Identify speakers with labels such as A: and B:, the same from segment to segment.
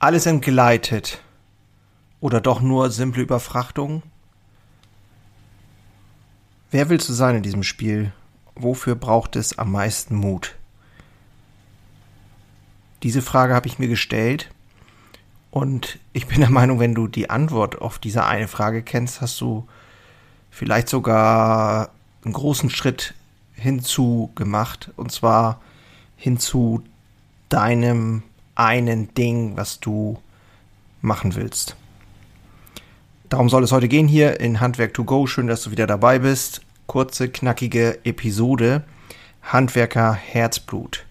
A: Alles entgleitet oder doch nur simple Überfrachtung? Wer willst du sein in diesem Spiel? Wofür braucht es am meisten Mut? Diese Frage habe ich mir gestellt und ich bin der Meinung, wenn du die Antwort auf diese eine Frage kennst, hast du vielleicht sogar einen großen Schritt hinzu gemacht und zwar hinzu deinem einen Ding, was du machen willst. Darum soll es heute gehen hier in Handwerk to go. Schön, dass du wieder dabei bist. Kurze, knackige Episode. Handwerker Herzblut.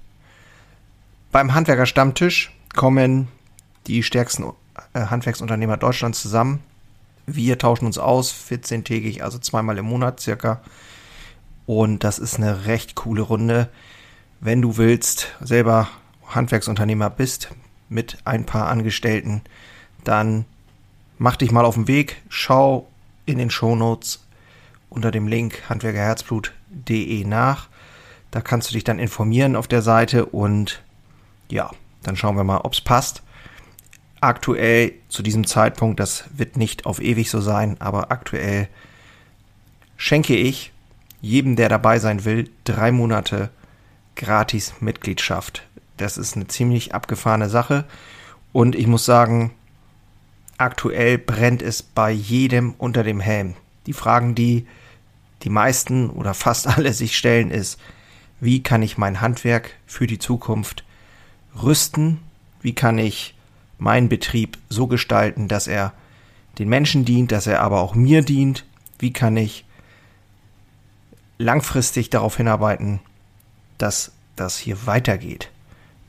A: Beim Handwerker Stammtisch kommen die stärksten äh, Handwerksunternehmer Deutschlands zusammen. Wir tauschen uns aus, 14-tägig, also zweimal im Monat circa. Und das ist eine recht coole Runde. Wenn du willst, selber Handwerksunternehmer bist, mit ein paar Angestellten, dann mach dich mal auf den Weg, schau in den Shownotes unter dem Link handwerkerherzblut.de nach. Da kannst du dich dann informieren auf der Seite und ja, dann schauen wir mal, ob es passt. Aktuell zu diesem Zeitpunkt, das wird nicht auf ewig so sein, aber aktuell schenke ich jedem, der dabei sein will, drei Monate gratis Mitgliedschaft. Das ist eine ziemlich abgefahrene Sache und ich muss sagen, aktuell brennt es bei jedem unter dem Helm. Die Fragen, die die meisten oder fast alle sich stellen, ist, wie kann ich mein Handwerk für die Zukunft rüsten? Wie kann ich meinen Betrieb so gestalten, dass er den Menschen dient, dass er aber auch mir dient? Wie kann ich langfristig darauf hinarbeiten, dass das hier weitergeht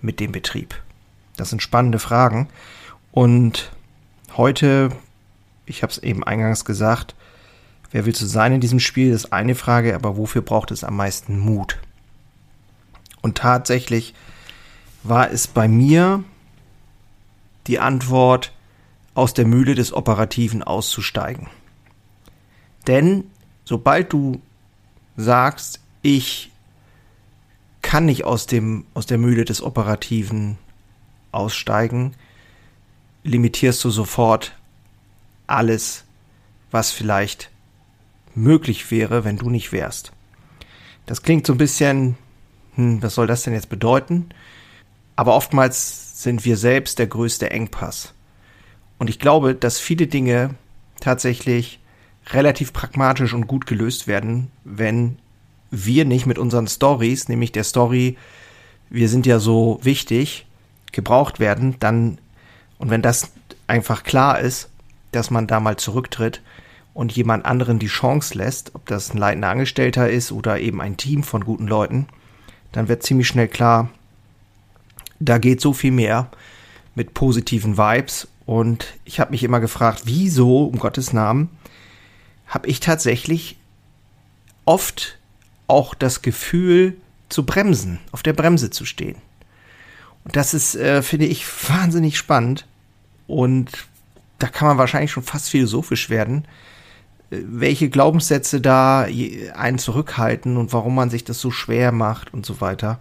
A: mit dem Betrieb? Das sind spannende Fragen. Und heute, ich habe es eben eingangs gesagt, wer willst du sein in diesem Spiel, ist eine Frage, aber wofür braucht es am meisten Mut? Und tatsächlich war es bei mir die Antwort, aus der Mühle des Operativen auszusteigen. Denn sobald du sagst, ich kann nicht aus dem, aus der Mühle des Operativen aussteigen, limitierst du sofort alles, was vielleicht möglich wäre, wenn du nicht wärst. Das klingt so ein bisschen, hm, was soll das denn jetzt bedeuten? Aber oftmals sind wir selbst der größte Engpass. Und ich glaube, dass viele Dinge tatsächlich relativ pragmatisch und gut gelöst werden, wenn wir nicht mit unseren Stories, nämlich der Story, wir sind ja so wichtig, gebraucht werden, dann, und wenn das einfach klar ist, dass man da mal zurücktritt und jemand anderen die Chance lässt, ob das ein leitender Angestellter ist oder eben ein Team von guten Leuten, dann wird ziemlich schnell klar, da geht so viel mehr mit positiven Vibes. Und ich habe mich immer gefragt, wieso, um Gottes Namen, habe ich tatsächlich oft auch das Gefühl zu bremsen, auf der Bremse zu stehen. Und das ist, äh, finde ich, wahnsinnig spannend. Und da kann man wahrscheinlich schon fast philosophisch werden, äh, welche Glaubenssätze da einen zurückhalten und warum man sich das so schwer macht und so weiter.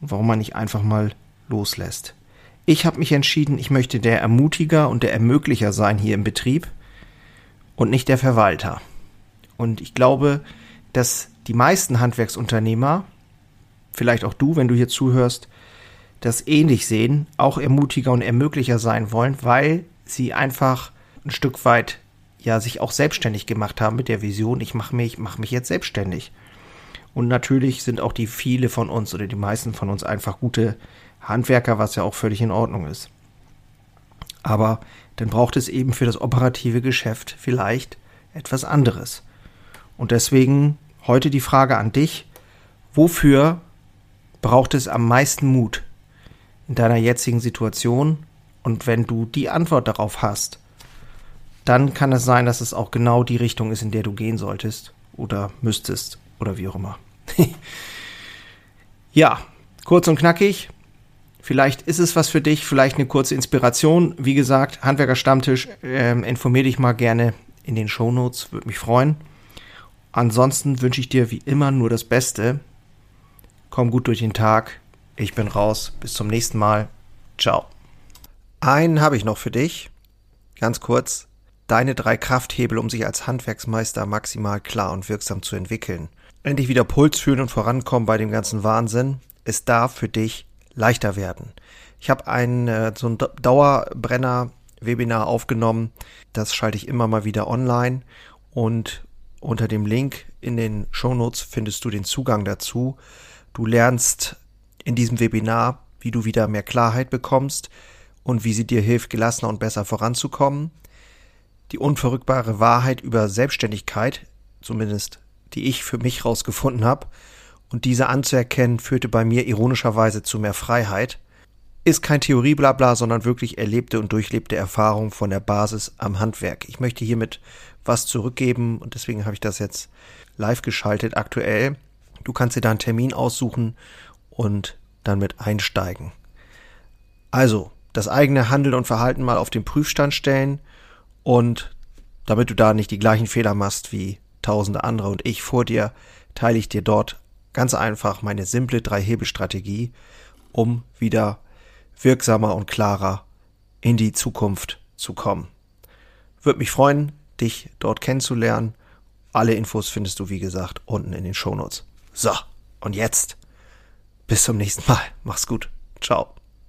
A: Und warum man nicht einfach mal loslässt. Ich habe mich entschieden, ich möchte der Ermutiger und der Ermöglicher sein hier im Betrieb und nicht der Verwalter. Und ich glaube, dass die meisten Handwerksunternehmer, vielleicht auch du, wenn du hier zuhörst, das ähnlich sehen, auch Ermutiger und Ermöglicher sein wollen, weil sie einfach ein Stück weit ja sich auch selbstständig gemacht haben mit der Vision, ich mache mich, mach mich jetzt selbstständig. Und natürlich sind auch die viele von uns oder die meisten von uns einfach gute Handwerker, was ja auch völlig in Ordnung ist. Aber dann braucht es eben für das operative Geschäft vielleicht etwas anderes. Und deswegen heute die Frage an dich, wofür braucht es am meisten Mut in deiner jetzigen Situation? Und wenn du die Antwort darauf hast, dann kann es sein, dass es auch genau die Richtung ist, in der du gehen solltest oder müsstest oder wie auch immer. ja, kurz und knackig. Vielleicht ist es was für dich, vielleicht eine kurze Inspiration. Wie gesagt, Handwerker Stammtisch, ähm, informier dich mal gerne in den Shownotes, würde mich freuen. Ansonsten wünsche ich dir wie immer nur das Beste. Komm gut durch den Tag. Ich bin raus. Bis zum nächsten Mal. Ciao. Einen habe ich noch für dich. Ganz kurz. Deine drei Krafthebel, um sich als Handwerksmeister maximal klar und wirksam zu entwickeln. Endlich wieder Puls fühlen und vorankommen bei dem ganzen Wahnsinn. Es darf für dich leichter werden. Ich habe ein äh, so ein Dauerbrenner-Webinar aufgenommen. Das schalte ich immer mal wieder online und unter dem Link in den Shownotes findest du den Zugang dazu. Du lernst in diesem Webinar, wie du wieder mehr Klarheit bekommst und wie sie dir hilft, gelassener und besser voranzukommen. Die unverrückbare Wahrheit über Selbstständigkeit, zumindest die ich für mich rausgefunden habe, und diese anzuerkennen, führte bei mir ironischerweise zu mehr Freiheit. Ist kein Theorieblabla, sondern wirklich erlebte und durchlebte Erfahrung von der Basis am Handwerk. Ich möchte hiermit was zurückgeben und deswegen habe ich das jetzt live geschaltet aktuell. Du kannst dir da einen Termin aussuchen und dann mit einsteigen. Also, das eigene Handeln und Verhalten mal auf den Prüfstand stellen und damit du da nicht die gleichen Fehler machst wie tausende andere und ich vor dir, teile ich dir dort ganz einfach meine simple Drei-Hebel-Strategie, um wieder wirksamer und klarer in die Zukunft zu kommen. Würde mich freuen, dich dort kennenzulernen. Alle Infos findest du, wie gesagt, unten in den Shownotes. So, und jetzt bis zum nächsten Mal. Mach's gut. Ciao.